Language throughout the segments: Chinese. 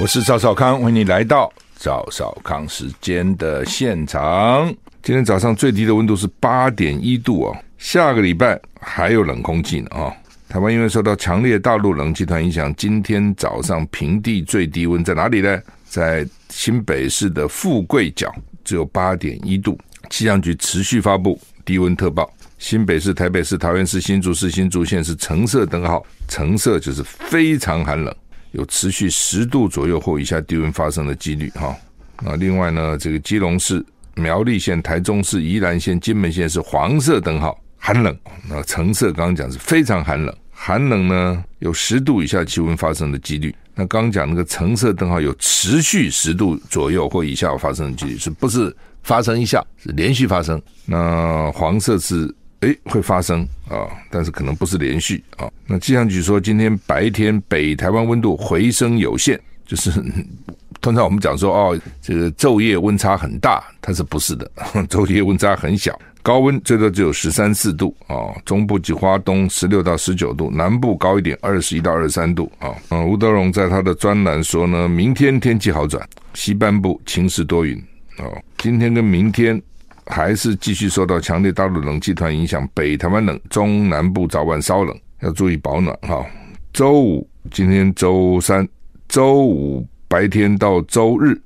我是赵少康，欢迎你来到赵少康时间的现场。今天早上最低的温度是八点一度哦，下个礼拜还有冷空气呢啊、哦！台湾因为受到强烈大陆冷气团影响，今天早上平地最低温在哪里呢？在新北市的富贵角，只有八点一度。气象局持续发布低温特报，新北市、台北市、桃园市、新竹市、新竹县是橙色灯号，橙色就是非常寒冷。有持续十度左右或以下低温发生的几率哈。那另外呢，这个基隆市、苗栗县、台中市、宜兰县、金门县是黄色灯号，寒冷。那橙色刚刚讲是非常寒冷，寒冷呢有十度以下气温发生的几率。那刚刚讲那个橙色灯号有持续十度左右或以下发生的几率，是不是发生一下？是连续发生。那黄色是。诶，会发生啊，但是可能不是连续啊。那气象局说，今天白天北台湾温度回升有限，就是 通常我们讲说哦，这个昼夜温差很大，它是不是的？昼夜温差很小，高温最多只有十三四度啊。中部及花东十六到十九度，南部高一点，二十一到二十三度啊。嗯，吴德荣在他的专栏说呢，明天天气好转，西半部晴时多云啊。今天跟明天。还是继续受到强烈大陆冷气团影响，北台湾冷，中南部早晚稍冷，要注意保暖哈。周五，今天周三，周五白天到周日，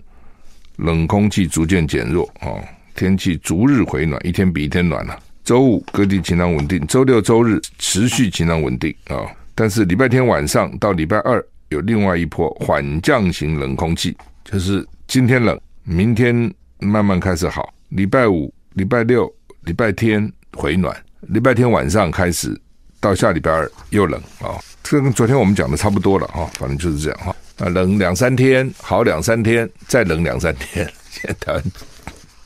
冷空气逐渐减弱啊，天气逐日回暖，一天比一天暖了。周五各地晴朗稳定，周六、周日持续晴朗稳定啊。但是礼拜天晚上到礼拜二有另外一波缓降型冷空气，就是今天冷，明天慢慢开始好。礼拜五、礼拜六、礼拜天回暖，礼拜天晚上开始到下礼拜二又冷啊，这跟昨天我们讲的差不多了啊，反正就是这样哈。啊，冷两三天，好两三天，再冷两三天，现在台湾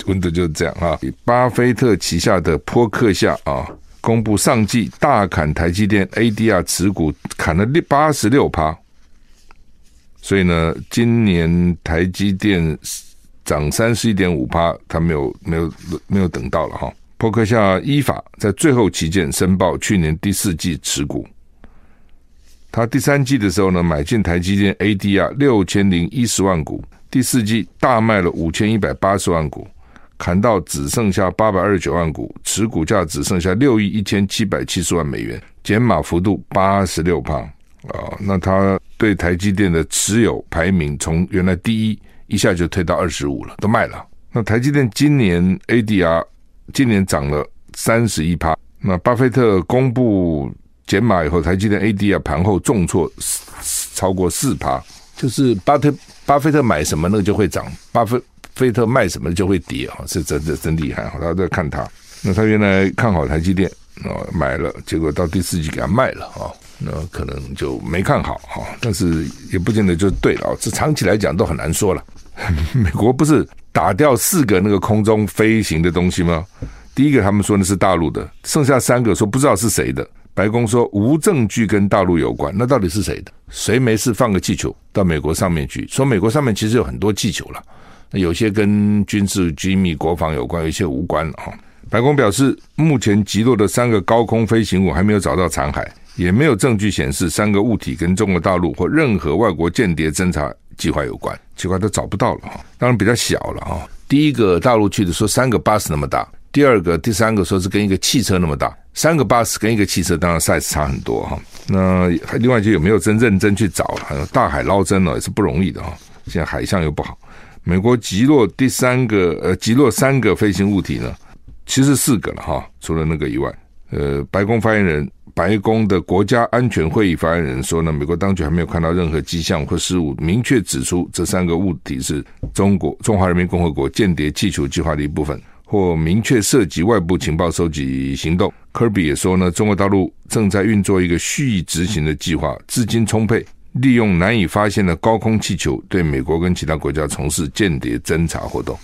温度就是这样啊。巴菲特旗下的波克夏啊，公布上季大砍台积电 ADR 持股，砍了六八十六趴，所以呢，今年台积电。涨三十一点五趴，他没有没有没有等到了哈。波克夏依法在最后期限申报去年第四季持股，他第三季的时候呢，买进台积电 ADR 六千零一十万股，第四季大卖了五千一百八十万股，砍到只剩下八百二十九万股，持股价只剩下六亿一千七百七十万美元，减码幅度八十六趴啊。那他对台积电的持有排名从原来第一。一下就推到二十五了，都卖了。那台积电今年 ADR 今年涨了三十一趴。那巴菲特公布减码以后，台积电 ADR 盘后重挫超过四趴。就是巴特巴菲特买什么，那个就会涨；巴菲菲特卖什么就会跌啊，是真的真厉害啊！大家在看他。那他原来看好台积电啊，买了，结果到第四季给他卖了啊。那可能就没看好哈，但是也不见得就对了。这长期来讲都很难说了。美国不是打掉四个那个空中飞行的东西吗？第一个他们说那是大陆的，剩下三个说不知道是谁的。白宫说无证据跟大陆有关，那到底是谁的？谁没事放个气球到美国上面去？说美国上面其实有很多气球了，有些跟军事机密、国防有关，有些无关哈。白宫表示，目前击落的三个高空飞行物还没有找到残骸，也没有证据显示三个物体跟中国大陆或任何外国间谍侦察计划有关，计划都找不到了哈，当然比较小了哈。第一个大陆去的说三个巴士那么大，第二个、第三个说是跟一个汽车那么大，三个巴士跟一个汽车当然 size 差很多哈。那另外就有没有真认真去找？了大海捞针呢也是不容易的哈。现在海象又不好，美国击落第三个呃击落三个飞行物体呢，其实四个了哈，除了那个以外，呃，白宫发言人。白宫的国家安全会议发言人说呢，美国当局还没有看到任何迹象或事物明确指出这三个物体是中国中华人民共和国间谍气球计划的一部分，或明确涉及外部情报收集行动。科比也说呢，中国大陆正在运作一个蓄意执行的计划，资金充沛，利用难以发现的高空气球对美国跟其他国家从事间谍侦察活动。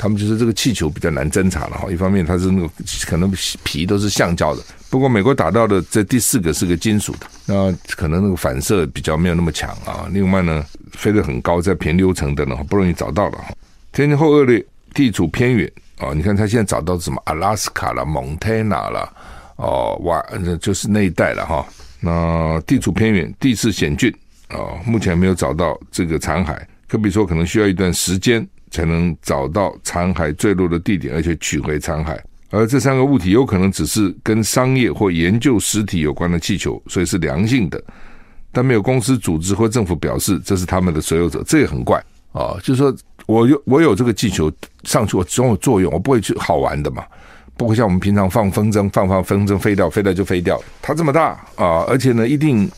他们就是这个气球比较难侦察了哈，一方面它是那个可能皮都是橡胶的，不过美国打到的这第四个是个金属的，那可能那个反射比较没有那么强啊。另外呢，飞得很高，在平流层的呢不容易找到了哈。天气后恶劣，地处偏远啊，你看他现在找到什么阿拉斯卡了、蒙特纳了，哦哇，就是那一带了哈。那地处偏远，地势险峻啊，目前没有找到这个残骸，可比说可能需要一段时间。才能找到残骸坠落的地点，而且取回残骸。而这三个物体有可能只是跟商业或研究实体有关的气球，所以是良性的，但没有公司组织或政府表示这是他们的所有者，这也很怪啊！就是说我有我有这个气球上去，我总有作用，我不会去好玩的嘛，不会像我们平常放风筝，放放风筝飞掉，飞掉就飞掉。它这么大啊，而且呢，一定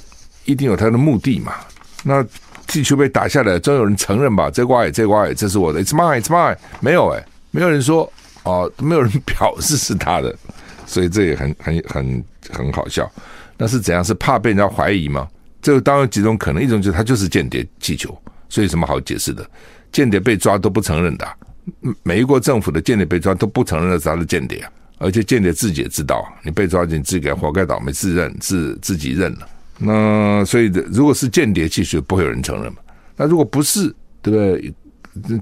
一定有它的目的嘛。那。气球被打下来，总有人承认吧？这瓜也这瓜也，这是我的，It's mine, It's mine。没有哎，没有人说哦，没有人表示是他的，所以这也很很很很好笑。那是怎样？是怕被人家怀疑吗？这个当然几种可能，一种就是他就是间谍气球，所以什么好解释的？间谍被抓都不承认的，美国政府的间谍被抓都不承认是他的间谍啊，而且间谍自己也知道，你被抓进自己活该倒霉，自认自自己认了。那所以，如果是间谍，其实不会有人承认嘛。那如果不是，对不对？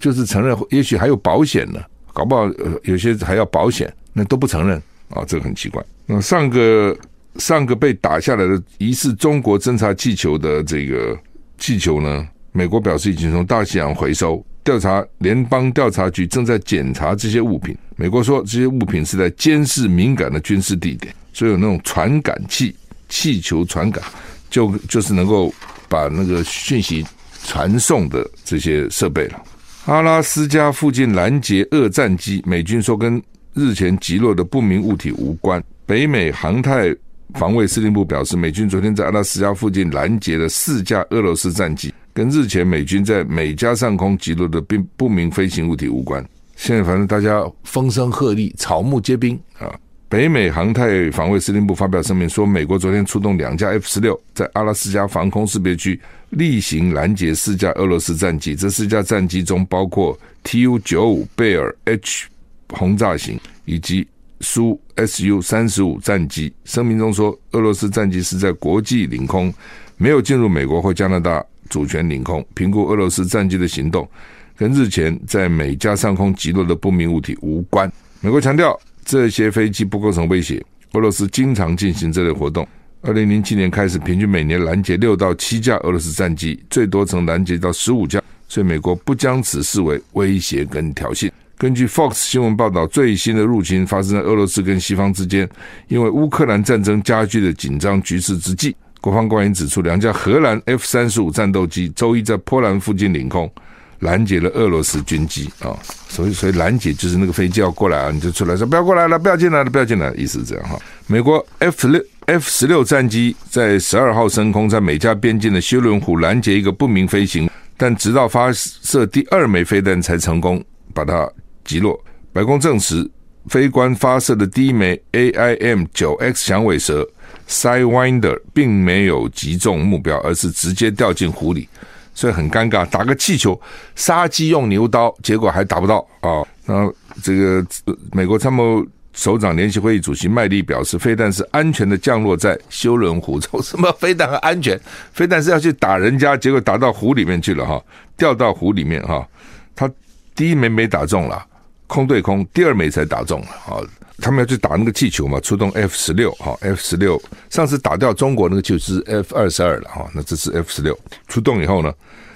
就是承认，也许还有保险呢，搞不好有些还要保险，那都不承认啊，这个很奇怪。那上个上个被打下来的疑似中国侦察气球的这个气球呢，美国表示已经从大西洋回收，调查联邦调查局正在检查这些物品。美国说这些物品是在监视敏感的军事地点，所以有那种传感器，气球传感。就就是能够把那个讯息传送的这些设备了。阿拉斯加附近拦截俄战机，美军说跟日前击落的不明物体无关。北美航太防卫司令部表示，美军昨天在阿拉斯加附近拦截了四架俄罗斯战机，跟日前美军在美加上空击落的并不明飞行物体无关。现在反正大家风声鹤唳，草木皆兵啊。北美航太防卫司令部发表声明说，美国昨天出动两架 F 十六，在阿拉斯加防空识别区例行拦截四架俄罗斯战机。这四架战机中包括 Tu 九五贝尔 H 轰炸型以及苏 Su 三十五战机。声明中说，俄罗斯战机是在国际领空，没有进入美国或加拿大主权领空。评估俄罗斯战机的行动跟日前在美加上空击落的不明物体无关。美国强调。这些飞机不构成威胁。俄罗斯经常进行这类活动。二零零七年开始，平均每年拦截六到七架俄罗斯战机，最多曾拦截到十五架。所以美国不将此视为威胁跟挑衅。根据 Fox 新闻报道，最新的入侵发生在俄罗斯跟西方之间，因为乌克兰战争加剧的紧张局势之际。国防官员指出，两架荷兰 F 三十五战斗机周一在波兰附近领空。拦截了俄罗斯军机啊，所以所以拦截就是那个飞机要过来啊，你就出来说不要过来了，不要进来了，不要进来，意思是这样哈。美国 F 六 F 十六战机在十二号升空，在美加边境的休伦湖拦截一个不明飞行，但直到发射第二枚飞弹才成功把它击落。白宫证实，飞官发射的第一枚 AIM 九 X 响尾蛇 Sidewinder 并没有击中目标，而是直接掉进湖里。所以很尴尬，打个气球杀鸡用牛刀，结果还打不到啊！然后这个美国参谋首长联席会议主席麦利表示，飞弹是安全的降落在休伦湖中。什么飞弹很安全？飞弹是要去打人家，结果打到湖里面去了哈，掉到湖里面哈。他第一枚没打中了，空对空，第二枚才打中了啊。他们要去打那个气球嘛，出动 F 十六哈，F 十六上次打掉中国那个就是 F 二十二了哈，那这是 F 十六出动以后呢，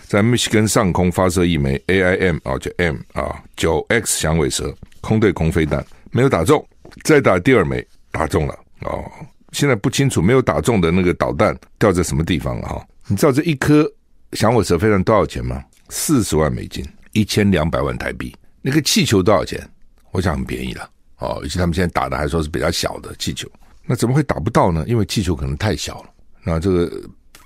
在密西根上空发射一枚 AIM 啊，就 M 啊九 X 响尾蛇空对空飞弹，没有打中，再打第二枚打中了哦，现在不清楚没有打中的那个导弹掉在什么地方了哈，你知道这一颗响尾蛇飞弹多少钱吗？四十万美金，一千两百万台币，那个气球多少钱？我想很便宜了。哦，以及他们现在打的还说是比较小的气球，那怎么会打不到呢？因为气球可能太小了。那这个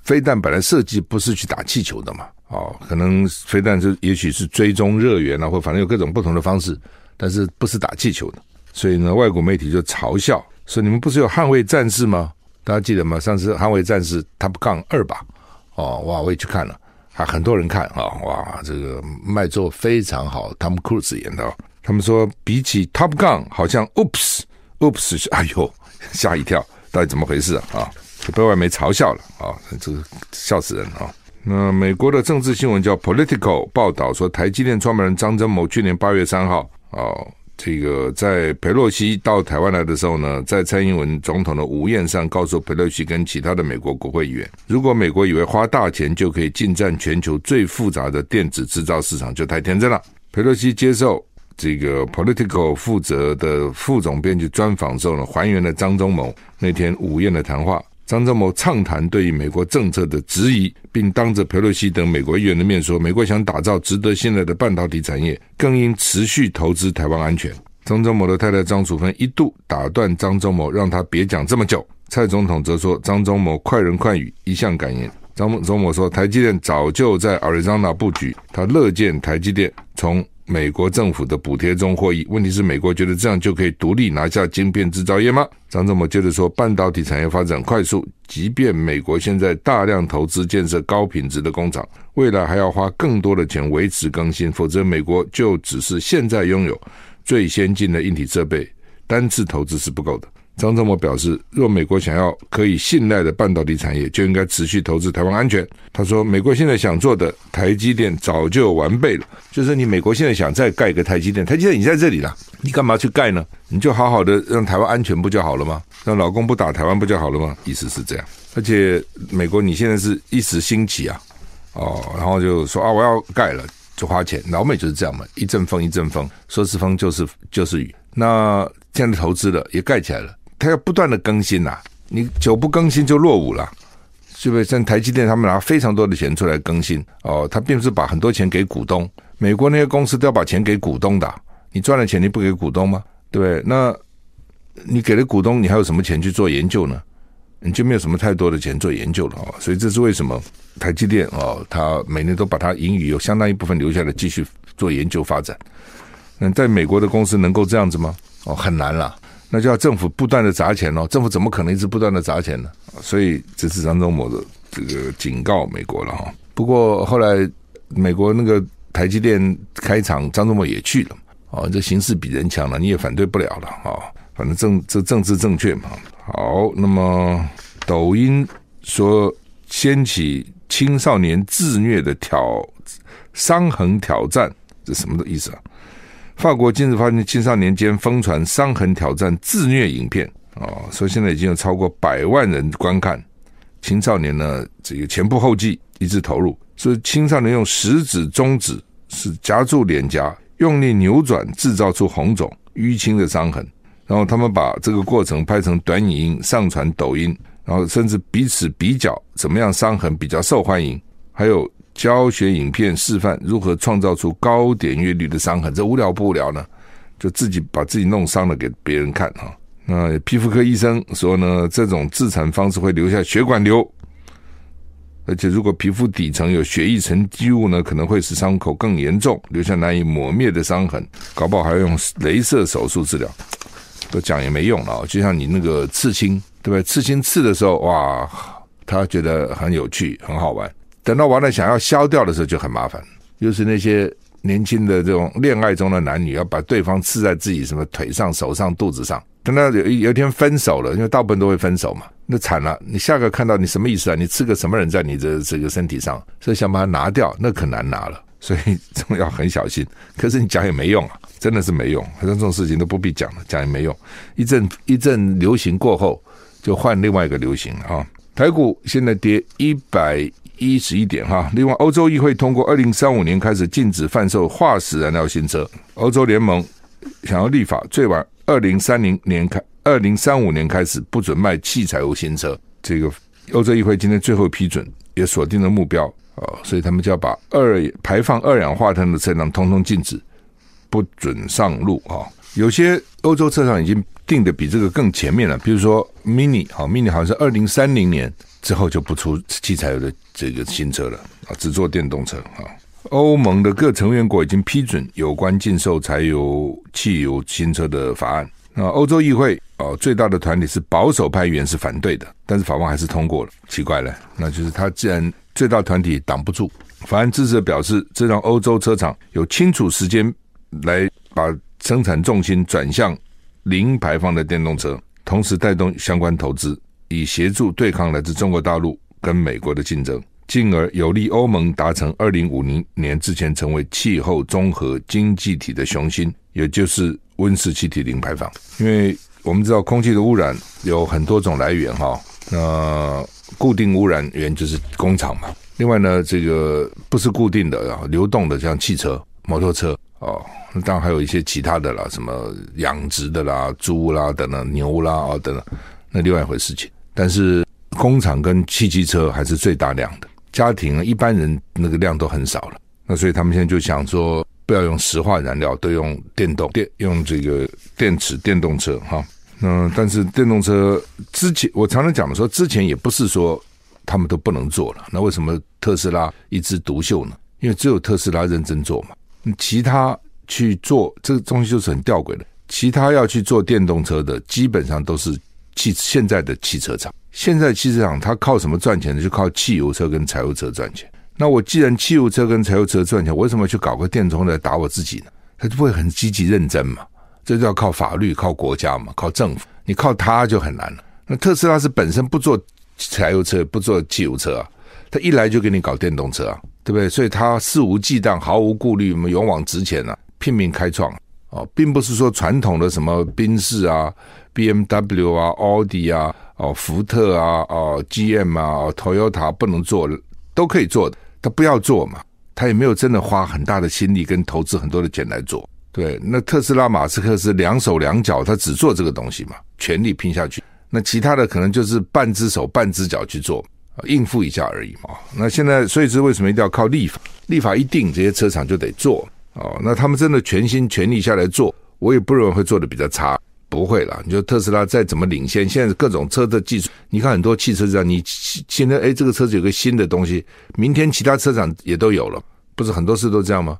飞弹本来设计不是去打气球的嘛？哦，可能飞弹是也许是追踪热源啊，或反正有各种不同的方式，但是不是打气球的。所以呢，外国媒体就嘲笑说：“你们不是有捍卫战士吗？大家记得吗？上次捍卫战士 Top Gun 二吧？哦，哇，我也去看了，还很多人看啊、哇，这个卖座非常好，Tom Cruise 演的，他们说比起 Top Gun 好像 Oops，Oops，哎呦，吓一跳，到底怎么回事啊？被外媒嘲笑了啊，这个笑死人啊！那美国的政治新闻叫 Political 报道说，台积电创办人张忠谋去年八月三号哦。这个在佩洛西到台湾来的时候呢，在蔡英文总统的午宴上，告诉佩洛西跟其他的美国国会议员，如果美国以为花大钱就可以进占全球最复杂的电子制造市场，就太天真了。佩洛西接受这个 Political 负责的副总编辑专访之后呢，还原了张忠谋那天午宴的谈话。张忠谋畅谈对于美国政策的质疑，并当着佩洛西等美国议员的面说，美国想打造值得信赖的半导体产业，更应持续投资台湾安全。张忠谋的太太张楚芬一度打断张忠谋，让他别讲这么久。蔡总统则说，张忠谋快人快语，一向敢言。张忠谋说，台积电早就在 Arizona 布局，他乐见台积电从。美国政府的补贴中获益，问题是美国觉得这样就可以独立拿下晶片制造业吗？张忠谋接着说，半导体产业发展快速，即便美国现在大量投资建设高品质的工厂，未来还要花更多的钱维持更新，否则美国就只是现在拥有最先进的硬体设备，单次投资是不够的。张忠谋表示，若美国想要可以信赖的半导体产业，就应该持续投资台湾安全。他说，美国现在想做的台积电早就完备了，就是你美国现在想再盖一个台积电，台积电已经在这里了，你干嘛去盖呢？你就好好的让台湾安全不就好了吗？让老公不打台湾不就好了吗？意思是这样。而且美国你现在是一时兴起啊，哦，然后就说啊我要盖了就花钱，老美就是这样嘛，一阵风一阵风，说是风就是就是雨。那现在投资了也盖起来了。他要不断的更新呐、你久不更新就落伍了，是不是？像台积电他们拿非常多的钱出来更新哦，他并不是把很多钱给股东，美国那些公司都要把钱给股东的，你赚了钱你不给股东吗？对不对？那你给了股东，你还有什么钱去做研究呢？你就没有什么太多的钱做研究了哦。所以这是为什么台积电哦，他每年都把它盈余有相当一部分留下来继续做研究发展。那在美国的公司能够这样子吗？哦，很难了。那就要政府不断的砸钱喽，政府怎么可能一直不断的砸钱呢？所以这是张忠谋的这个警告美国了哈。不过后来美国那个台积电开厂，张忠谋也去了啊。这形势比人强了，你也反对不了了啊。反正政这政治正确嘛。好，那么抖音说掀起青少年自虐的挑伤痕挑战，这什么的意思啊？法国近日发现青少年间疯传伤痕挑战自虐影片啊，说现在已经有超过百万人观看。青少年呢，这个前仆后继一致投入，所以青少年用食指、中指是夹住脸颊，用力扭转，制造出红肿淤青的伤痕。然后他们把这个过程拍成短影音上传抖音，然后甚至彼此比较怎么样伤痕比较受欢迎，还有。教学影片示范如何创造出高点阅率的伤痕，这无聊不无聊呢？就自己把自己弄伤了给别人看哈。那皮肤科医生说呢，这种自残方式会留下血管瘤，而且如果皮肤底层有血液沉积物呢，可能会使伤口更严重，留下难以抹灭的伤痕，搞不好还要用镭射手术治疗。都讲也没用了，就像你那个刺青，对不对？刺青刺的时候，哇，他觉得很有趣，很好玩。等到完了想要消掉的时候就很麻烦，又是那些年轻的这种恋爱中的男女要把对方刺在自己什么腿上、手上、肚子上。等到有有一天分手了，因为大部分都会分手嘛，那惨了。你下个看到你什么意思啊？你刺个什么人在你的这个身体上？所以想把它拿掉，那可难拿了。所以这要很小心。可是你讲也没用啊，真的是没用。反正这种事情都不必讲了，讲也没用。一阵一阵流行过后，就换另外一个流行啊。台股现在跌一百。一十一点哈，另外，欧洲议会通过二零三五年开始禁止贩售化石燃料新车。欧洲联盟想要立法，最晚二零三零年开，二零三五年开始不准卖汽柴油新车。这个欧洲议会今天最后批准，也锁定了目标啊，所以他们就要把二排放二氧化碳的车辆通通禁止，不准上路啊。有些欧洲车厂已经定的比这个更前面了，比如说 Mini 好，Mini 好像是二零三零年。之后就不出汽柴油的这个新车了啊，只做电动车啊。欧盟的各成员国已经批准有关禁售柴油汽油新车的法案。那欧洲议会啊，最大的团体是保守派议员是反对的，但是法案还是通过了。奇怪了，那就是他既然最大团体挡不住。法案支持者表示，这让欧洲车厂有清楚时间来把生产重心转向零排放的电动车，同时带动相关投资，以协助对抗来自中国大陆跟美国的竞争，进而有利欧盟达成二零五零年之前成为气候综合经济体的雄心，也就是温室气体零排放。因为我们知道空气的污染有很多种来源哈，那固定污染源就是工厂嘛。另外呢，这个不是固定的啊，流动的，像汽车、摩托车哦，当然还有一些其他的啦，什么养殖的啦、猪啦等等、牛啦啊等等，那另外一回事情。但是工厂跟汽机车还是最大量的，家庭一般人那个量都很少了。那所以他们现在就想说，不要用石化燃料，都用电动电，用这个电池电动车哈。那但是电动车之前我常常讲的说，之前也不是说。他们都不能做了，那为什么特斯拉一枝独秀呢？因为只有特斯拉认真做嘛，其他去做这个东西就是很吊诡的。其他要去做电动车的，基本上都是汽现在的汽车厂。现在汽车厂它靠什么赚钱呢？就靠汽油车跟柴油车赚钱。那我既然汽油车跟柴油车赚钱，我为什么去搞个电动来打我自己呢？他就不会很积极认真嘛？这就要靠法律、靠国家嘛、靠政府。你靠他就很难了。那特斯拉是本身不做。柴油车不做汽油车啊，他一来就给你搞电动车啊，对不对？所以他肆无忌惮、毫无顾虑，勇往直前啊，拼命开创哦，并不是说传统的什么宾士啊、BMW 啊、奥迪啊、哦福特啊、哦 GM 啊、Toyota 不能做，都可以做的，他不要做嘛，他也没有真的花很大的心力跟投资很多的钱来做，对？那特斯拉马斯克是两手两脚，他只做这个东西嘛，全力拼下去。那其他的可能就是半只手半只脚去做，应付一下而已嘛。那现在，所以是为什么一定要靠立法？立法一定，这些车厂就得做哦。那他们真的全心全力下来做，我也不认为会做的比较差，不会啦。你说特斯拉再怎么领先，现在各种车的技术，你看很多汽车这样，你现在哎这个车子有个新的东西，明天其他车厂也都有了，不是很多事都这样吗？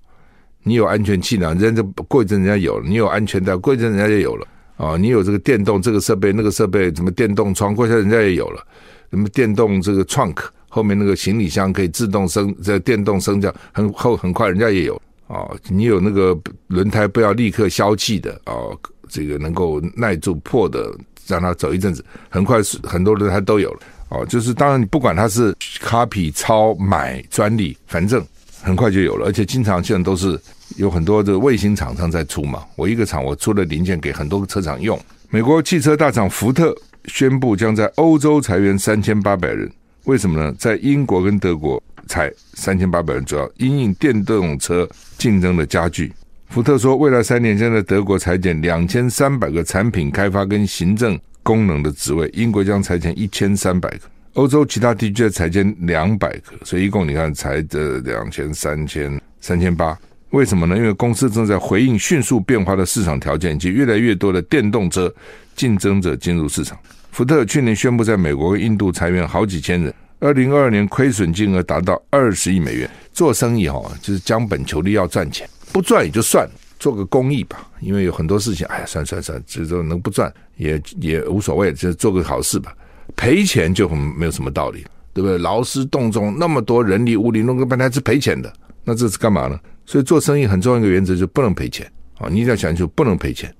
你有安全气囊，人家过一阵人家有了；你有安全带，过一阵人家就有了。啊、哦，你有这个电动这个设备那个设备，什么电动窗，过一下人家也有了。什么电动这个 trunk 后面那个行李箱可以自动升，这、电动升降很后很快，人家也有。啊、哦，你有那个轮胎不要立刻消气的啊、哦，这个能够耐住破的，让它走一阵子，很快是很多轮胎都有了。哦，就是当然你不管它是 copy 抄买专利，反正很快就有了，而且经常现在都是。有很多的卫星厂商在出嘛，我一个厂我出了零件给很多个车厂用。美国汽车大厂福特宣布将在欧洲裁员三千八百人，为什么呢？在英国跟德国裁三千八百人，主要因应电动车竞争的加剧。福特说，未来三年将在德国裁减两千三百个产品开发跟行政功能的职位，英国将裁减一千三百个，欧洲其他地区裁减两百个，所以一共你看裁这两千、三千、三千八。为什么呢？因为公司正在回应迅速变化的市场条件以及越来越多的电动车竞争者进入市场。福特去年宣布在美国印度裁员好几千人，二零二二年亏损金额达到二十亿美元。做生意哈，就是将本求利，要赚钱，不赚也就算了，做个公益吧。因为有很多事情，哎呀，算算算，这都能不赚也也无所谓，就做个好事吧。赔钱就很没有什么道理，对不对？劳师动众那么多人力物力弄个半天是赔钱的，那这是干嘛呢？所以做生意很重要一个原则，就不能赔钱啊！你一定要想清楚，不能赔钱。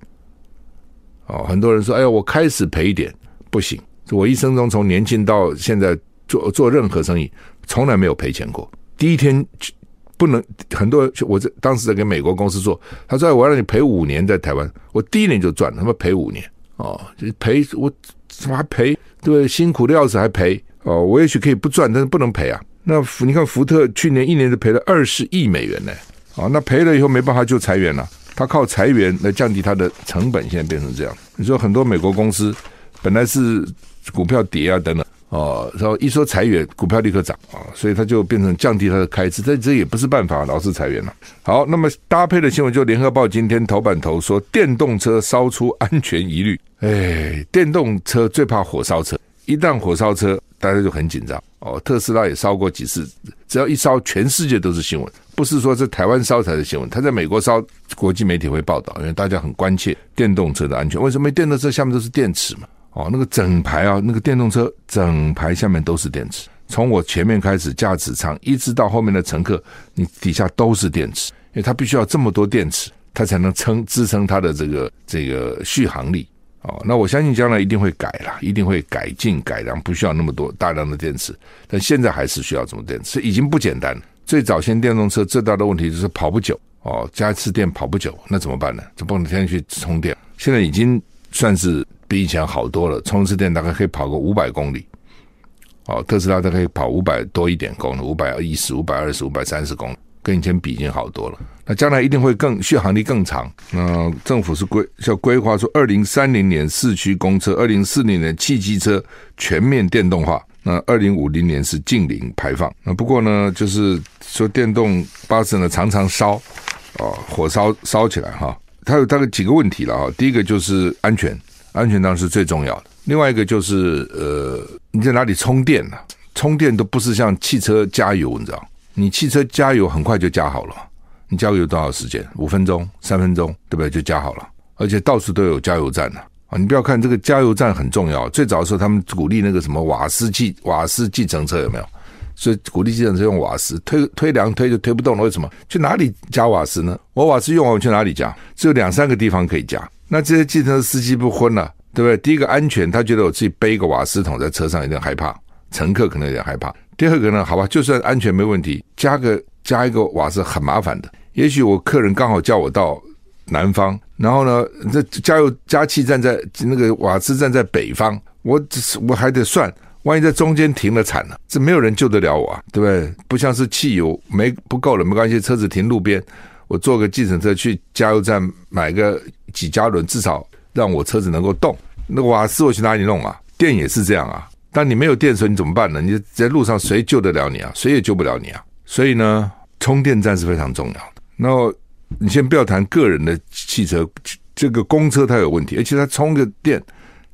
哦，很多人说：“哎呀，我开始赔一点不行。”我一生中从年轻到现在做做任何生意，从来没有赔钱过。第一天不能很多，我在当时在给美国公司做，他说：“我要让你赔五年在台湾。”我第一年就赚，他妈赔五年哦，赔我怎么还赔？对，辛苦的要死还赔哦！我也许可以不赚，但是不能赔啊。那福你看福特去年一年就赔了二十亿美元呢。啊，那赔了以后没办法就裁员了，他靠裁员来降低他的成本，现在变成这样。你说很多美国公司本来是股票跌啊等等，哦，然后一说裁员，股票立刻涨啊，所以他就变成降低他的开支，但这也不是办法，老是裁员了。好，那么搭配的新闻就联合报今天头版头说电动车烧出安全疑虑，哎，电动车最怕火烧车，一旦火烧车，大家就很紧张。哦，特斯拉也烧过几次，只要一烧，全世界都是新闻。不是说在台湾烧才是新闻，他在美国烧，国际媒体会报道，因为大家很关切电动车的安全。为什么电动车下面都是电池嘛？哦，那个整排啊，那个电动车整排下面都是电池，从我前面开始驾驶舱，一直到后面的乘客，你底下都是电池，因为它必须要这么多电池，它才能撑支撑它的这个这个续航力。哦，那我相信将来一定会改啦，一定会改进改良，不需要那么多大量的电池。但现在还是需要这么电池，已经不简单了。最早先电动车最大的问题就是跑不久哦，加一次电跑不久，那怎么办呢？就不能天天去充电。现在已经算是比以前好多了，充一次电大概可以跑个五百公里。哦，特斯拉大概可以跑五百多一点公里，五百一十、五百二十、五百三十公里。跟以前比已经好多了，那将来一定会更续航力更长。那政府是规要规划说，二零三零年市区公车，二零四零年汽机车全面电动化，那二零五零年是近零排放。那不过呢，就是说电动巴士呢常常烧，哦，火烧烧起来哈，它有大概几个问题了哈。第一个就是安全，安全当然是最重要的。另外一个就是呃，你在哪里充电呢？充电都不是像汽车加油，你知道。你汽车加油很快就加好了，你加油多少时间？五分钟、三分钟，对不对？就加好了，而且到处都有加油站呢。啊，你不要看这个加油站很重要。最早的时候，他们鼓励那个什么瓦斯计瓦斯计程车有没有？所以鼓励计程车用瓦斯，推推两推就推不动了。为什么？去哪里加瓦斯呢？我瓦斯用完我去哪里加？只有两三个地方可以加。那这些计程车司机不昏了，对不对？第一个安全，他觉得我自己背一个瓦斯桶在车上有点害怕，乘客可能有点害怕。第二个呢，好吧，就算安全没问题，加个加一个瓦斯很麻烦的。也许我客人刚好叫我到南方，然后呢，这加油加气站在那个瓦斯站在北方，我只是我还得算，万一在中间停了惨了，这没有人救得了我啊，对不对？不像是汽油没不够了，没关系，车子停路边，我坐个计程车去加油站买个几加仑，至少让我车子能够动。那瓦斯我去哪里弄啊？电也是这样啊。但你没有电的时候，你怎么办呢？你在路上谁救得了你啊？谁也救不了你啊！所以呢，充电站是非常重要的。那你先不要谈个人的汽车，这个公车它有问题，而且它充个电，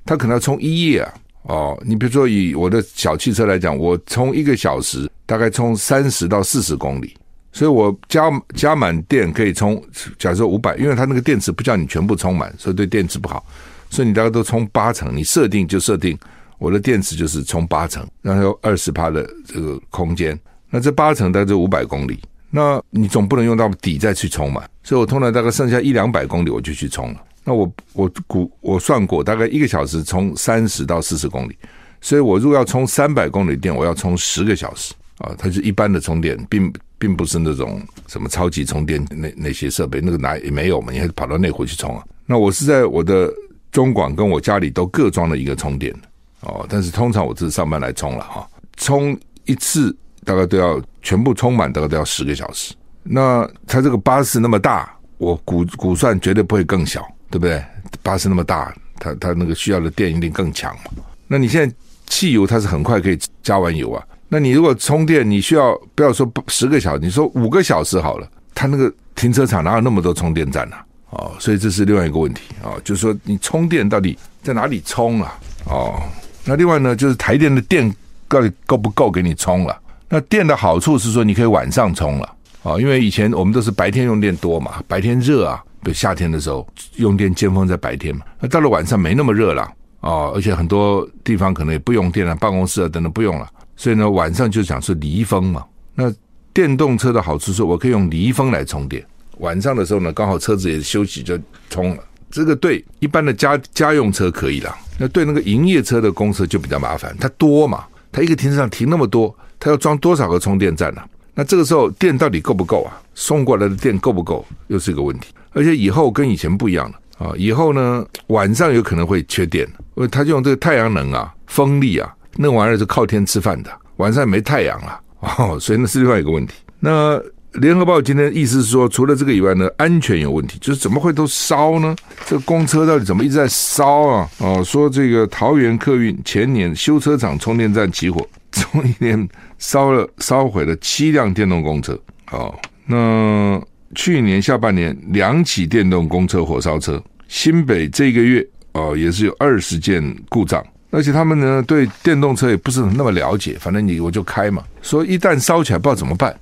它可能要充一夜啊！哦，你比如说以我的小汽车来讲，我充一个小时，大概充三十到四十公里，所以我加加满电可以充，假设五百，因为它那个电池不叫你全部充满，所以对电池不好，所以你大概都充八成，你设定就设定。我的电池就是充八成，然后有二十趴的这个空间，那这八成大概五百公里，那你总不能用到底再去充嘛，所以我通常大概剩下一两百公里我就去充了。那我我估我算过，大概一个小时充三十到四十公里，所以我如果要充三百公里电，我要充十个小时啊。它是一般的充电，并并不是那种什么超级充电那那些设备，那个哪也没有嘛，你还跑到内湖去充啊。那我是在我的中广跟我家里都各装了一个充电。哦，但是通常我是上班来充了哈，充一次大概都要全部充满，大概都要十个小时。那它这个巴士那么大，我估估算绝对不会更小，对不对？巴士那么大，它它那个需要的电一定更强嘛。那你现在汽油它是很快可以加完油啊，那你如果充电，你需要不要说十个小时，你说五个小时好了，它那个停车场哪有那么多充电站呢？哦，所以这是另外一个问题啊，就是说你充电到底在哪里充啊？哦。那另外呢，就是台电的电到底够不够给你充了？那电的好处是说，你可以晚上充了啊，因为以前我们都是白天用电多嘛，白天热啊，比如夏天的时候用电尖峰在白天嘛，那到了晚上没那么热了啊，而且很多地方可能也不用电了，办公室啊等等不用了，所以呢晚上就讲是离峰嘛。那电动车的好处是，我可以用离峰来充电，晚上的时候呢，刚好车子也休息就充了。这个对一般的家家用车可以了，那对那个营业车的公车就比较麻烦，它多嘛，它一个停车场停那么多，它要装多少个充电站呢？那这个时候电到底够不够啊？送过来的电够不够，又是一个问题。而且以后跟以前不一样了啊，以后呢晚上有可能会缺电，因为它就用这个太阳能啊、风力啊，那玩意儿是靠天吃饭的，晚上没太阳了 哦，所以那是另外一个问题。那。联合报今天意思是说，除了这个以外呢，安全有问题，就是怎么会都烧呢？这个公车到底怎么一直在烧啊？哦，说这个桃园客运前年修车厂充电站起火，从一年烧了烧毁了七辆电动公车。哦，那去年下半年两起电动公车火烧车，新北这个月哦也是有二十件故障，而且他们呢对电动车也不是那么了解，反正你我就开嘛，说一旦烧起来不知道怎么办。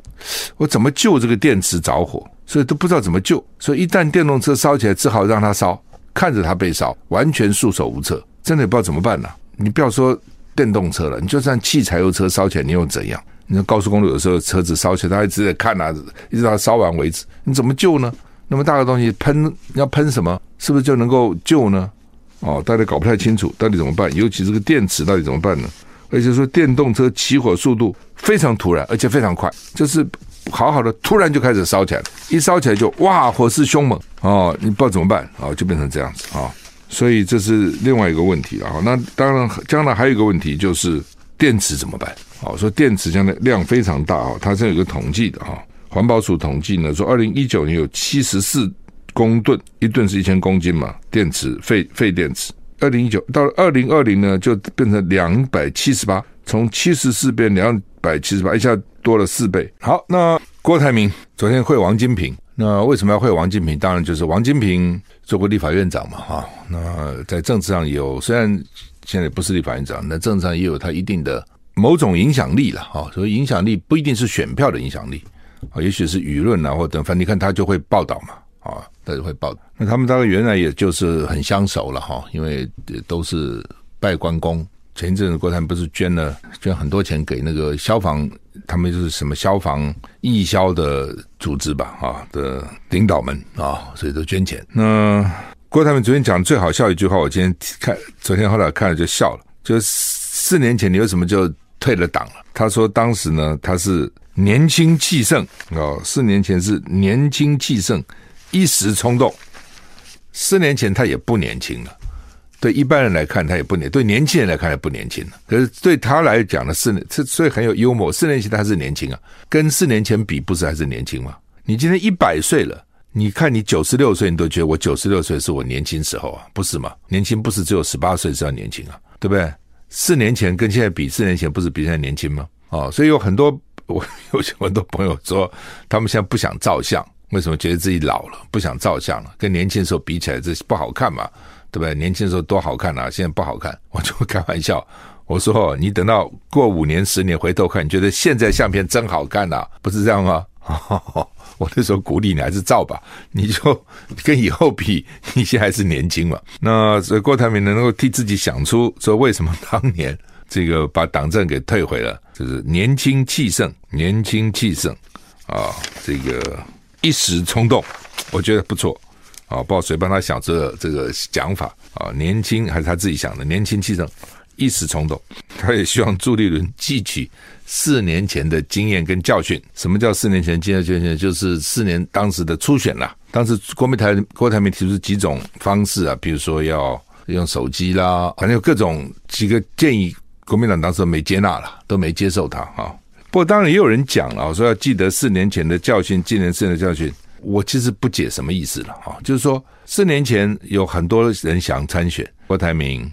我怎么救这个电池着火？所以都不知道怎么救。所以一旦电动车烧起来，只好让它烧，看着它被烧，完全束手无策，真的也不知道怎么办呢、你不要说电动车了，你就算汽柴油车烧起来，你又怎样？你说高速公路有时候车子烧起来，他一直在看啊，一直到烧完为止，你怎么救呢？那么大的东西喷要喷什么？是不是就能够救呢？哦，大家搞不太清楚到底怎么办，尤其这个电池到底怎么办呢？而且说电动车起火速度非常突然，而且非常快，就是好好的突然就开始烧起来，一烧起来就哇，火势凶猛哦，你不知道怎么办哦，就变成这样子啊、哦。所以这是另外一个问题啊。那当然，将来还有一个问题就是电池怎么办？哦，说电池将来量非常大啊，它是有个统计的哈。环保署统计呢，说二零一九年有七十四公吨，一吨是一千公斤嘛，电池废废电池。二零一九到二零二零呢，就变成两百七十八，从七十四变两百七十八，一下多了四倍。好，那郭台铭昨天会王金平，那为什么要会王金平？当然就是王金平做过立法院长嘛，哈，那在政治上有，虽然现在不是立法院长，那政治上也有他一定的某种影响力了，哈，所以影响力不一定是选票的影响力。啊，也许是舆论啊，或等，反正你看他就会报道嘛，啊，他就会报。那他们大概原来也就是很相熟了哈，因为都是拜关公。前一阵子郭台铭不是捐了捐很多钱给那个消防，他们就是什么消防义消的组织吧，啊的领导们啊，所以都捐钱。那郭台铭昨天讲最好笑一句话，我今天看，昨天后来看了就笑了，就四年前你为什么就退了党了？他说当时呢，他是。年轻气盛哦，四年前是年轻气盛，一时冲动。四年前他也不年轻了，对一般人来看他也不年，对年轻人来看也不年轻了。可是对他来讲呢，四年，所以很有幽默。四年前他是年轻啊，跟四年前比，不是还是年轻吗？你今天一百岁了，你看你九十六岁，你都觉得我九十六岁是我年轻时候啊，不是吗？年轻不是只有十八岁是要年轻啊，对不对？四年前跟现在比，四年前不是比现在年轻吗？哦，所以有很多。我有很多朋友说，他们现在不想照相，为什么？觉得自己老了，不想照相了，跟年轻时候比起来，这不好看嘛，对不对？年轻时候多好看啊，现在不好看。我就开玩笑，我说你等到过五年、十年回头看，你觉得现在相片真好看呐，不是这样吗？我那时候鼓励你还是照吧，你就跟以后比，你现在还是年轻嘛。那所以郭台铭能够替自己想出说，为什么当年。这个把党政给退回了，就是年轻气盛，年轻气盛啊，这个一时冲动，我觉得不错啊，不知道谁帮他想这个、这个讲法啊，年轻还是他自己想的，年轻气盛，一时冲动，他也希望朱立伦汲取四年前的经验跟教训。什么叫四年前经验教训？就是四年当时的初选啦，当时国民台郭台铭提出几种方式啊，比如说要用手机啦，反正有各种几个建议。国民党当时没接纳了，都没接受他啊。不过当然也有人讲了，说要记得四年前的教训，今年四年的教训。我其实不解什么意思了啊，就是说四年前有很多人想参选，郭台铭、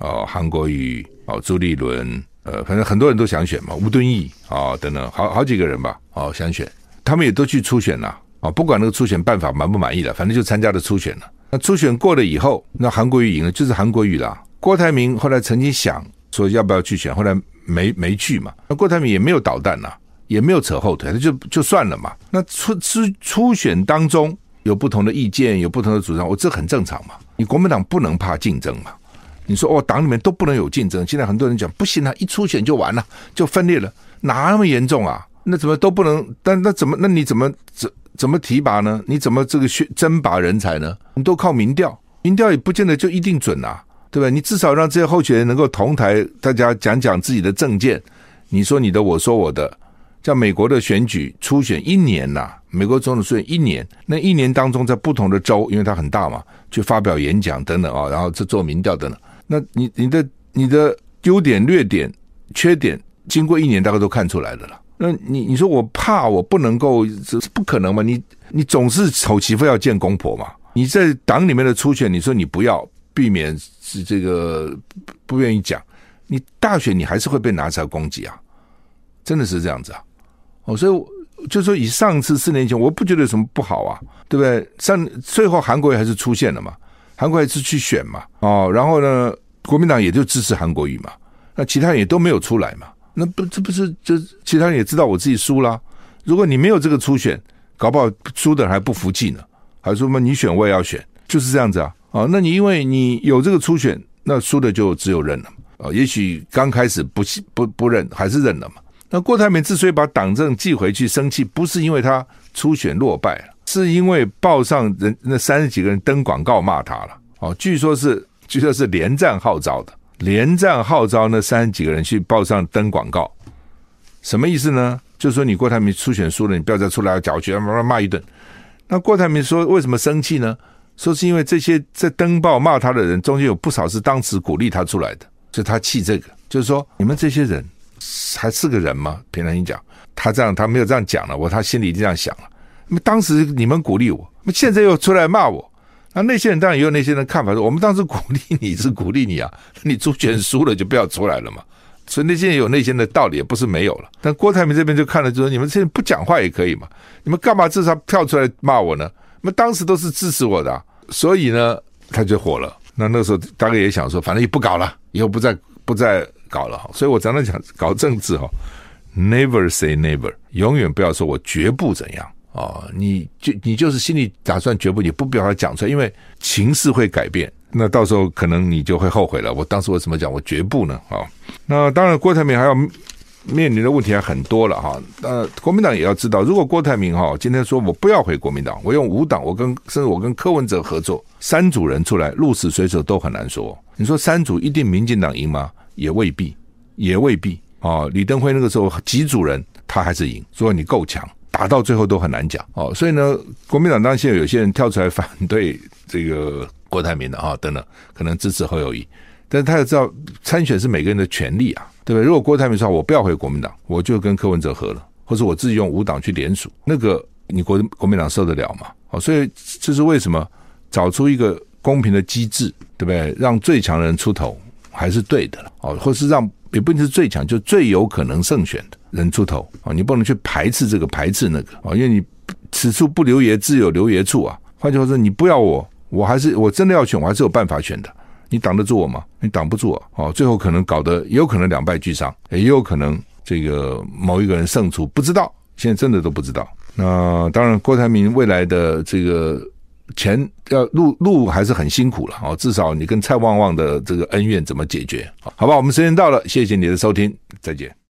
哦韩国瑜、哦朱立伦，呃，反正很多人都想选嘛，吴敦义啊等等，好好几个人吧，哦想选，他们也都去初选了啊。不管那个初选办法满不满意了，反正就参加了初选了。那初选过了以后，那韩国瑜赢了，就是韩国瑜啦。郭台铭后来曾经想。说要不要去选？后来没没去嘛。那郭台铭也没有捣蛋呐，也没有扯后腿，那就就算了嘛。那初初初选当中有不同的意见，有不同的主张，我这很正常嘛。你国民党不能怕竞争嘛？你说哦，党里面都不能有竞争。现在很多人讲不行啊，一初选就完了，就分裂了，哪那么严重啊？那怎么都不能？但那怎么？那你怎么怎怎么提拔呢？你怎么这个选征拔人才呢？你都靠民调，民调也不见得就一定准啊。对吧？你至少让这些候选人能够同台，大家讲讲自己的政见。你说你的，我说我的。像美国的选举初选一年呐、美国总统初选一年，那一年当中在不同的州，因为它很大嘛，去发表演讲等等啊，然后去做民调等等。那你你的你的优点、劣点、缺点，经过一年大概都看出来的了。那你你说我怕我不能够，这是不可能嘛？你你总是丑媳妇要见公婆嘛？你在党里面的初选，你说你不要。避免是这个不愿意讲，你大选你还是会被拿出来攻击啊，真的是这样子啊，哦，所以就说以上次四年前，我不觉得有什么不好啊，对不对？上最后韩国瑜还是出现了嘛，韩国瑜是去选嘛，哦，然后呢，国民党也就支持韩国瑜嘛，那其他人也都没有出来嘛，那不这不是就其他人也知道我自己输了，如果你没有这个初选，搞不好输的还不服气呢，还说嘛你选我也要选，就是这样子啊。啊，那你因为你有这个初选，那输的就只有认了。哦，也许刚开始不不不认，还是认了嘛。那郭台铭之所以把党政寄回去生气，不是因为他初选落败了，是因为报上人那三十几个人登广告骂他了。哦，据说是据说是连战号召的，连战号召那三十几个人去报上登广告，什么意思呢？就是说你郭台铭初选输了，你不要再出来搅局，骂骂一顿。那郭台铭说为什么生气呢？说是因为这些在登报骂他的人中间有不少是当时鼓励他出来的，所以他气这个，就是说你们这些人。还是个人吗？平常心讲，他这样，他没有这样讲了，我他心里这样想了。那么当时你们鼓励我，那现在又出来骂我，那那些人当然也有那些人看法说，我们当时鼓励你是鼓励你啊，你主权输了就不要出来了嘛。所以那些人有那些的道理也不是没有了。但郭台铭这边就看了，就说你们现在不讲话也可以嘛，你们干嘛至少跳出来骂我呢？那么当时都是支持我的，所以呢他就火了。那那时候大概也想说，反正也不搞了，以后不再不再。搞了，所以我常常讲搞政治哈，never say never，永远不要说我绝不怎样啊，你就你就是心里打算绝不，你不必要讲出来，因为情势会改变，那到时候可能你就会后悔了。我当时为什么讲我绝不呢？啊，那当然郭台铭还要面临的问题还很多了哈。呃，国民党也要知道，如果郭台铭哈今天说我不要回国民党，我用五党，我跟甚至我跟柯文哲合作，三组人出来鹿死谁手都很难说。你说三组一定民进党赢吗？也未必，也未必哦。李登辉那个时候几组人，他还是赢。所以你够强，打到最后都很难讲哦。所以呢，国民党当然现在有些人跳出来反对这个郭台铭的啊，等等，可能支持侯友谊。但是他要知道，参选是每个人的权利啊，对不对？如果郭台铭说我不要回国民党，我就跟柯文哲合了，或者我自己用五党去联署，那个你国国民党受得了吗？哦，所以这是为什么找出一个公平的机制，对不对？让最强人出头。还是对的了哦，或是让也不一定是最强，就最有可能胜选的人出头啊！你不能去排斥这个，排斥那个啊，因为你此处不留爷，自有留爷处啊。换句话说，你不要我，我还是我真的要选，我还是有办法选的。你挡得住我吗？你挡不住我！哦，最后可能搞得也有可能两败俱伤，也有可能这个某一个人胜出，不知道，现在真的都不知道。那当然，郭台铭未来的这个。钱要路路还是很辛苦了哦，至少你跟蔡旺旺的这个恩怨怎么解决？好吧，我们时间到了，谢谢你的收听，再见。